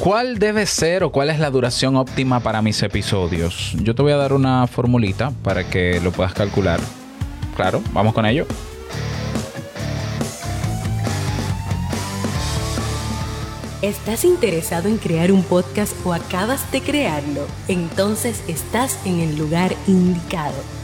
¿Cuál debe ser o cuál es la duración óptima para mis episodios? Yo te voy a dar una formulita para que lo puedas calcular. Claro, vamos con ello. ¿Estás interesado en crear un podcast o acabas de crearlo? Entonces estás en el lugar indicado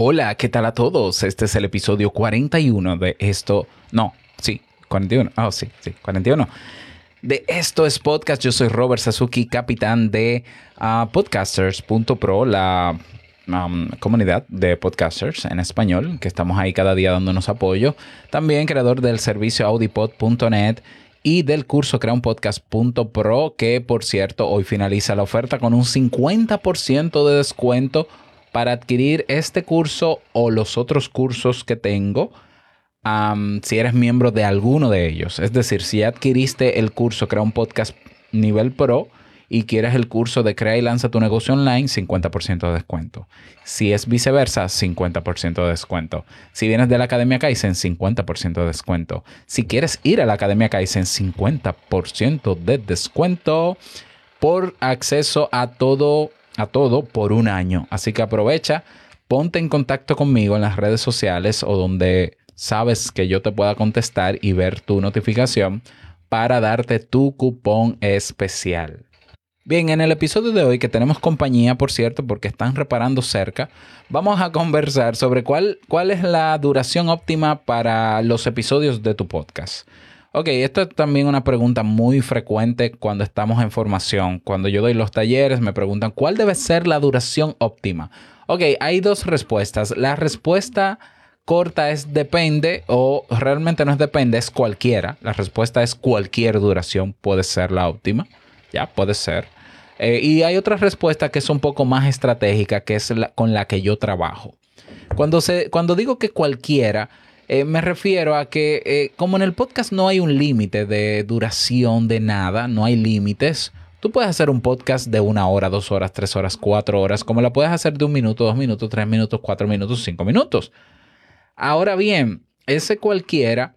Hola, ¿qué tal a todos? Este es el episodio 41 de esto. No, sí, 41. Ah, sí, sí, 41. De Esto es Podcast. Yo soy Robert Sasuki, capitán de ah, podcasters.pro, la comunidad de podcasters en español, que estamos ahí cada día dándonos apoyo. También creador del servicio audipod.net y del curso creaunpodcast.pro, que por cierto hoy finaliza la oferta con un 50% de descuento para adquirir este curso o los otros cursos que tengo, si eres miembro de alguno de ellos. Es decir, si adquiriste el curso Crea un Podcast Nivel Pro y quieres el curso de Crea y Lanza tu negocio online, 50% de descuento. Si es viceversa, 50% de descuento. Si vienes de la Academia Kaizen, 50% de descuento. Si quieres ir a la Academia Kaizen, 50% de descuento por acceso a todo a todo por un año. Así que aprovecha, ponte en contacto conmigo en las redes sociales o donde sabes que yo te pueda contestar y ver tu notificación para darte tu cupón especial. Bien, en el episodio de hoy, que tenemos compañía, por cierto, porque están reparando cerca, vamos a conversar sobre cuál, cuál es la duración óptima para los episodios de tu podcast. Ok, esto es también una pregunta muy frecuente cuando estamos en formación. Cuando yo doy los talleres me preguntan cuál debe ser la duración óptima. Ok, hay dos respuestas. La respuesta corta es depende o realmente no es depende, es cualquiera. La respuesta es cualquier duración puede ser la óptima. Ya, puede ser. Eh, y hay otra respuesta que es un poco más estratégica, que es la, con la que yo trabajo. Cuando, se, cuando digo que cualquiera, eh, me refiero a que eh, como en el podcast no hay un límite de duración de nada, no hay límites, tú puedes hacer un podcast de una hora, dos horas, tres horas, cuatro horas, como la puedes hacer de un minuto, dos minutos, tres minutos, cuatro minutos, cinco minutos. Ahora bien, ese cualquiera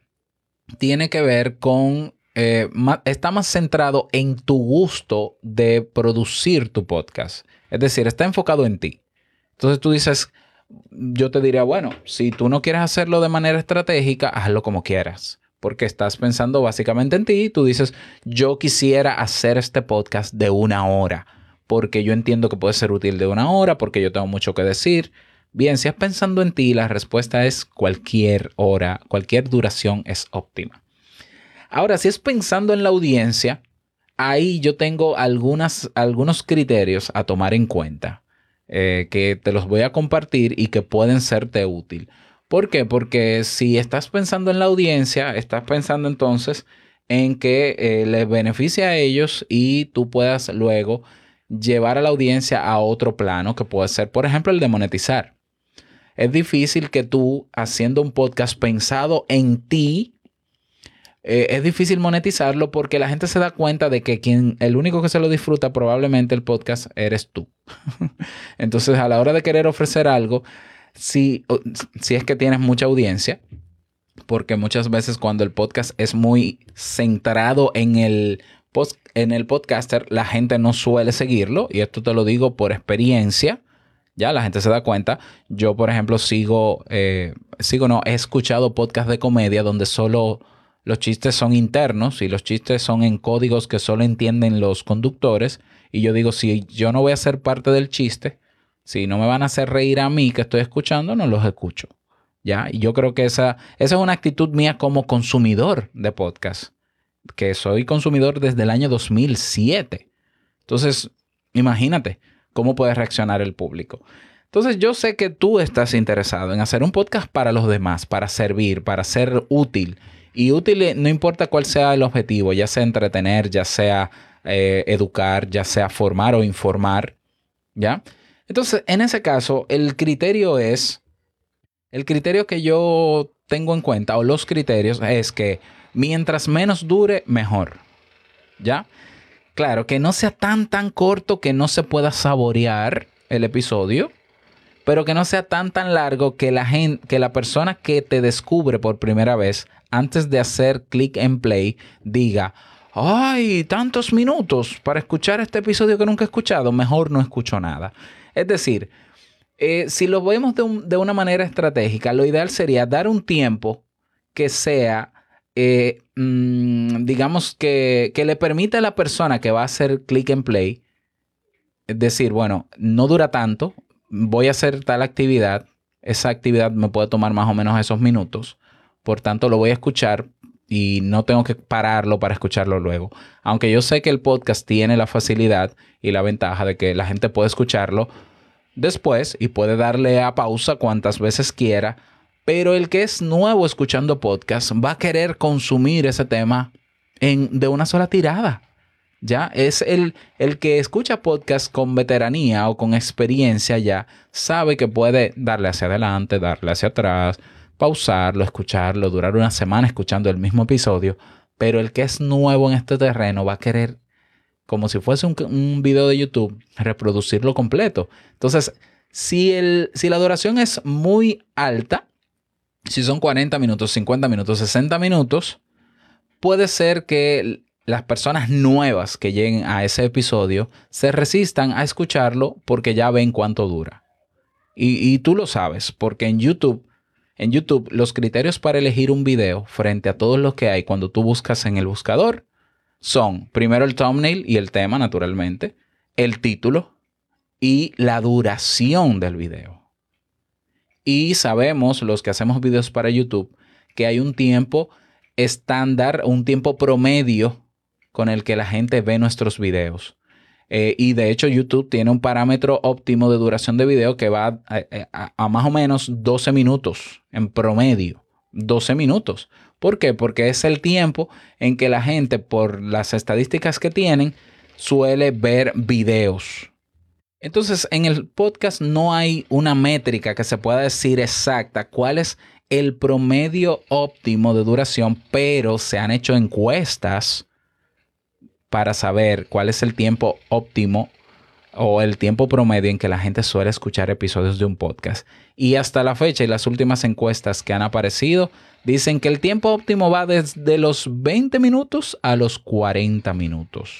tiene que ver con, eh, está más centrado en tu gusto de producir tu podcast. Es decir, está enfocado en ti. Entonces tú dices, yo te diría, bueno, si tú no quieres hacerlo de manera estratégica, hazlo como quieras. Porque estás pensando básicamente en ti. Tú dices, yo quisiera hacer este podcast de una hora. Porque yo entiendo que puede ser útil de una hora, porque yo tengo mucho que decir. Bien, si es pensando en ti, la respuesta es cualquier hora, cualquier duración es óptima. Ahora, si es pensando en la audiencia, ahí yo tengo algunas, algunos criterios a tomar en cuenta. Eh, que te los voy a compartir y que pueden serte útil. ¿Por qué? Porque si estás pensando en la audiencia, estás pensando entonces en que eh, les beneficie a ellos y tú puedas luego llevar a la audiencia a otro plano, que puede ser, por ejemplo, el de monetizar. Es difícil que tú, haciendo un podcast pensado en ti, eh, es difícil monetizarlo porque la gente se da cuenta de que quien, el único que se lo disfruta probablemente el podcast eres tú. Entonces, a la hora de querer ofrecer algo, si, si es que tienes mucha audiencia, porque muchas veces cuando el podcast es muy centrado en el, en el podcaster, la gente no suele seguirlo, y esto te lo digo por experiencia. Ya la gente se da cuenta. Yo, por ejemplo, sigo, eh, sigo, no, he escuchado podcasts de comedia donde solo los chistes son internos y los chistes son en códigos que solo entienden los conductores. Y yo digo, si yo no voy a ser parte del chiste, si no me van a hacer reír a mí que estoy escuchando, no los escucho. ¿Ya? Y yo creo que esa, esa es una actitud mía como consumidor de podcast, que soy consumidor desde el año 2007. Entonces, imagínate cómo puede reaccionar el público. Entonces, yo sé que tú estás interesado en hacer un podcast para los demás, para servir, para ser útil Y útil no importa cuál sea el objetivo, ya sea entretener, ya sea eh, educar, ya sea formar o informar, ¿ya? Entonces, en ese caso, el criterio es, el criterio que yo tengo en cuenta, o los criterios, es que mientras menos dure, mejor, ¿ya? Claro, que no sea tan, tan corto que no se pueda saborear el episodio, pero que no sea tan, tan largo que la, gente, que la persona que te descubre por primera vez, antes de hacer clic en play, diga, ay, tantos minutos para escuchar este episodio que nunca he escuchado, mejor no escucho nada. Es decir, eh, si lo vemos de, una manera estratégica, lo ideal sería dar un tiempo que sea, eh, mm, digamos, que, que le permita a la persona que va a hacer clic en play, decir, bueno, no dura tanto, voy a hacer tal actividad, esa actividad me puede tomar más o menos esos minutos, por tanto lo voy a escuchar y no tengo que pararlo para escucharlo luego. Aunque yo sé que el podcast tiene la facilidad y la ventaja de que la gente puede escucharlo después y puede darle a pausa cuantas veces quiera, pero el que es nuevo escuchando podcast va a querer consumir ese tema en, de una sola tirada. Ya es el, el que escucha podcast con veteranía o con experiencia ya sabe que puede darle hacia adelante, darle hacia atrás, pausarlo, escucharlo, durar una semana escuchando el mismo episodio, pero el que es nuevo en este terreno va a querer, como si fuese un, video de YouTube, reproducirlo completo. Entonces, si, el, si la duración es muy alta, si son 40 minutos, 50 minutos, 60 minutos, puede ser que las personas nuevas que lleguen a ese episodio se resistan a escucharlo porque ya ven cuánto dura. Y, y, tú lo sabes, porque en YouTube en YouTube, los criterios para elegir un video frente a todos los que hay cuando tú buscas en el buscador son primero el thumbnail y el tema, naturalmente, el título y la duración del video. Y sabemos, los que hacemos videos para YouTube, que hay un tiempo estándar, un tiempo promedio con el que la gente ve nuestros videos. Eh, y de hecho YouTube tiene un parámetro óptimo de duración de video que va a, más o menos 12 minutos en promedio. 12 minutos. ¿Por qué? Porque es el tiempo en que la gente, por las estadísticas que tienen, suele ver videos. Entonces, en el podcast no hay una métrica que se pueda decir exacta cuál es el promedio óptimo de duración, pero se han hecho encuestas para saber cuál es el tiempo óptimo o el tiempo promedio en que la gente suele escuchar episodios de un podcast. Y hasta la fecha y las últimas encuestas que han aparecido dicen que el tiempo óptimo va desde los 20 minutos a los 40 minutos.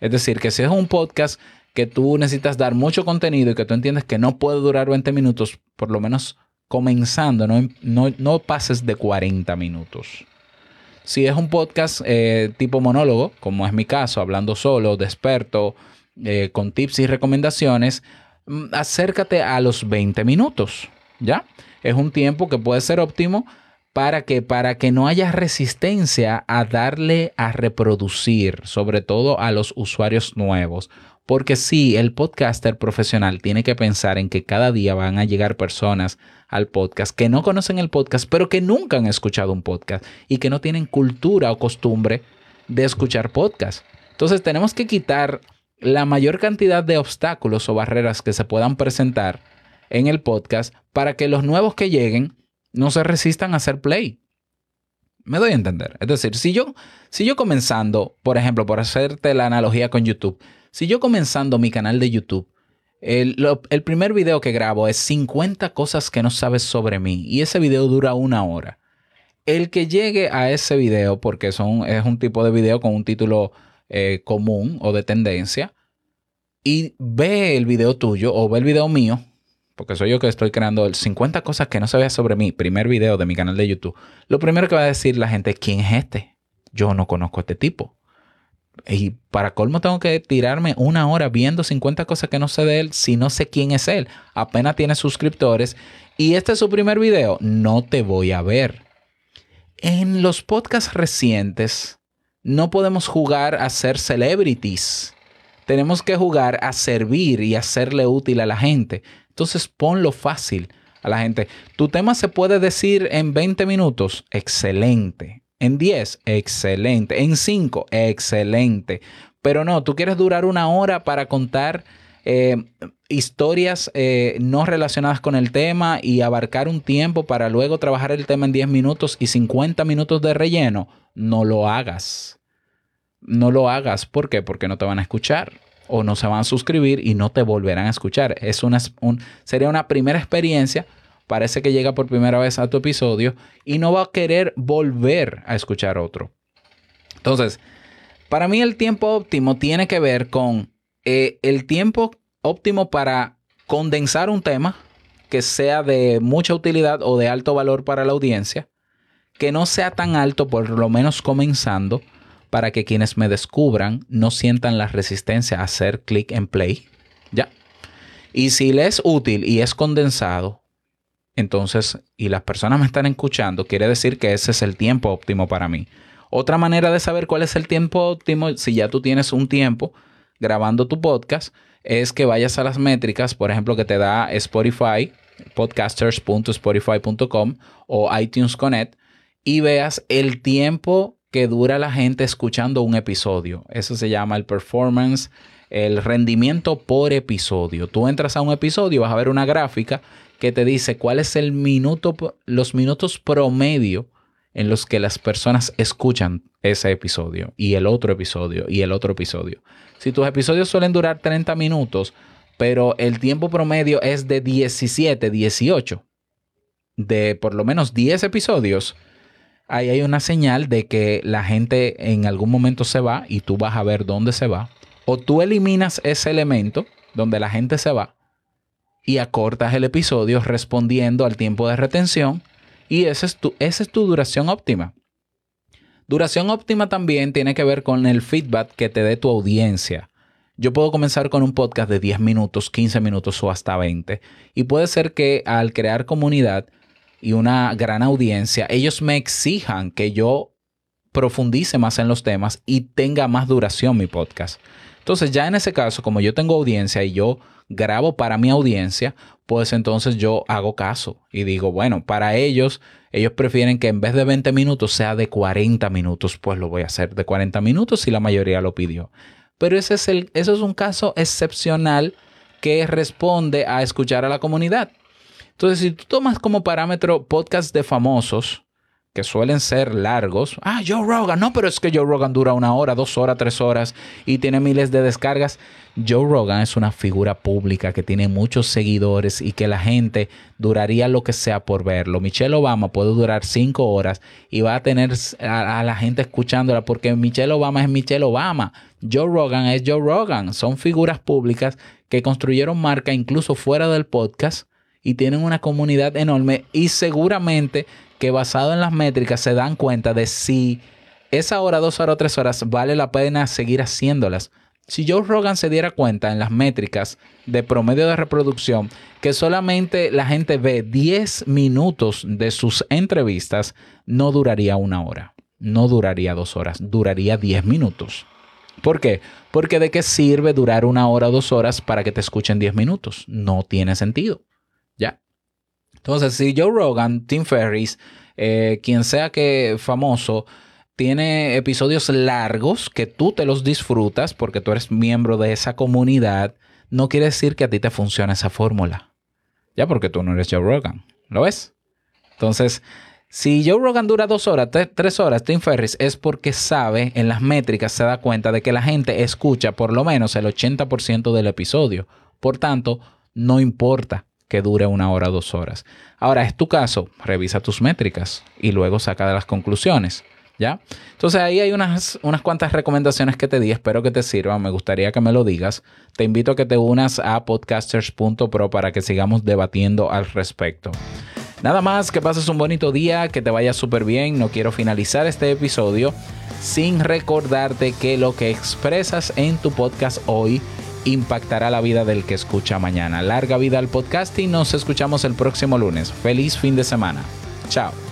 Es decir, que si es un podcast que tú necesitas dar mucho contenido y que tú entiendes que no puede durar 20 minutos, por lo menos comenzando, no, no, no pases de 40 minutos. Si es un podcast eh, tipo monólogo, como es mi caso, hablando solo, de experto, eh, con tips y recomendaciones, mm, acércate a los 20 minutos, ¿ya? Es un tiempo que puede ser óptimo para que, para que no haya resistencia a darle a reproducir, sobre todo a los usuarios nuevos. Porque sí, el podcaster profesional tiene que pensar en que cada día van a llegar personas al podcast que no conocen el podcast, pero que nunca han escuchado un podcast y que no tienen cultura o costumbre de escuchar podcast. Entonces tenemos que quitar la mayor cantidad de obstáculos o barreras que se puedan presentar en el podcast para que los nuevos que lleguen no se resistan a hacer play. Me doy a entender. Es decir, si yo, si yo comenzando, por ejemplo, por hacerte la analogía con YouTube, si yo comenzando mi canal de YouTube, el, primer video que grabo es 50 cosas que no sabes sobre mí y ese video dura una hora. El que llegue a ese video, porque son, es un tipo de video con un título eh, común o de tendencia, y ve el video tuyo o ve el video mío, porque soy yo que estoy creando el 50 cosas que no sabías sobre mí, primer video de mi canal de YouTube, lo primero que va a decir la gente, ¿quién es este? Yo no conozco a este tipo. Y para colmo tengo que tirarme una hora viendo 50 cosas que no sé de él si no sé quién es él. Apenas tiene suscriptores. Y este es su primer video. No te voy a ver. En los podcasts recientes no podemos jugar a ser celebrities. Tenemos que jugar a servir y hacerle útil a la gente. Entonces ponlo fácil a la gente. Tu tema se puede decir en 20 minutos. Excelente En 10, excelente. En 5, excelente. Pero no, tú quieres durar una hora para contar eh, historias eh, no relacionadas con el tema y abarcar un tiempo para luego trabajar el tema en 10 minutos y 50 minutos de relleno. No lo hagas. No lo hagas. ¿Por qué? Porque no te van a escuchar o no se van a suscribir y no te volverán a escuchar. Es una, sería una primera experiencia. Parece que llega por primera vez a tu episodio y no va a querer volver a escuchar otro. Entonces, para mí el tiempo óptimo tiene que ver con eh, el tiempo óptimo para condensar un tema que sea de mucha utilidad o de alto valor para la audiencia, que no sea tan alto, por lo menos comenzando, para que quienes me descubran no sientan la resistencia a hacer clic en play. Ya. Y si le es útil y es condensado, entonces, y las personas me están escuchando, quiere decir que ese es el tiempo óptimo para mí. Otra manera de saber cuál es el tiempo óptimo, si ya tú tienes un tiempo grabando tu podcast, es que vayas a las métricas, por ejemplo, que te da Spotify, podcasters.spotify.com o iTunes Connect, y veas el tiempo que dura la gente escuchando un episodio. Eso se llama el performance, el rendimiento por episodio. Tú entras a un episodio, vas a ver una gráfica que te dice cuál es el minuto, los minutos promedio en los que las personas escuchan ese episodio y el otro episodio y el otro episodio. Si tus episodios suelen durar 30 minutos, pero el tiempo promedio es de 17, 18, de por lo menos 10 episodios, ahí hay una señal de que la gente en algún momento se va y tú vas a ver dónde se va. O tú eliminas ese elemento donde la gente se va y acortas el episodio respondiendo al tiempo de retención y esa es tu, esa es tu duración óptima. Duración óptima también tiene que ver con el feedback que te dé tu audiencia. Yo puedo comenzar con un podcast de 10 minutos, 15 minutos o hasta 20. Y puede ser que al crear comunidad y una gran audiencia, ellos me exijan que yo profundice más en los temas y tenga más duración mi podcast. Entonces ya en ese caso, como yo tengo audiencia y yo grabo para mi audiencia, pues entonces yo hago caso y digo, bueno, para ellos, ellos prefieren que en vez de 20 minutos sea de 40 minutos, pues lo voy a hacer de 40 minutos si la mayoría lo pidió. Pero ese es el, eso es un caso excepcional que responde a escuchar a la comunidad. Entonces, si tú tomas como parámetro podcast de famosos, que suelen ser largos. Ah, Joe Rogan. No, pero es que Joe Rogan dura una hora, dos horas, tres horas y tiene miles de descargas. Joe Rogan es una figura pública que tiene muchos seguidores y que la gente duraría lo que sea por verlo. Michelle Obama puede durar cinco horas y va a tener a, la gente escuchándola porque Michelle Obama es Michelle Obama. Joe Rogan es Joe Rogan. Son figuras públicas que construyeron marca incluso fuera del podcast y tienen una comunidad enorme y seguramente que basado en las métricas se dan cuenta de si esa hora, dos horas o tres horas vale la pena seguir haciéndolas. Si Joe Rogan se diera cuenta en las métricas de promedio de reproducción que solamente la gente ve 10 minutos de sus entrevistas, no duraría una hora, no duraría dos horas, duraría 10 minutos. ¿Por qué? Porque de qué sirve durar una hora o dos horas para que te escuchen 10 minutos? No tiene sentido. Entonces, si Joe Rogan, Tim Ferriss, eh, quien sea que famoso, tiene episodios largos que tú te los disfrutas porque tú eres miembro de esa comunidad, no quiere decir que a ti te funcione esa fórmula. Ya porque tú no eres Joe Rogan. ¿Lo ves? Entonces, si Joe Rogan dura dos horas, tres horas, Tim Ferriss es porque sabe, en las métricas se da cuenta de que la gente escucha por lo menos el 80% del episodio. Por tanto, no importa que dure una hora dos horas. Ahora, es tu caso, revisa tus métricas y luego saca de las conclusiones. ¿Ya? Entonces ahí hay unas, unas cuantas recomendaciones que te di, espero que te sirvan, me gustaría que me lo digas. Te invito a que te unas a podcasters.pro para que sigamos debatiendo al respecto. Nada más, que pases un bonito día, que te vaya súper bien. No quiero finalizar este episodio sin recordarte que lo que expresas en tu podcast hoy impactará la vida del que escucha mañana. Larga vida al podcast y nos escuchamos el próximo lunes. Feliz fin de semana. Chao.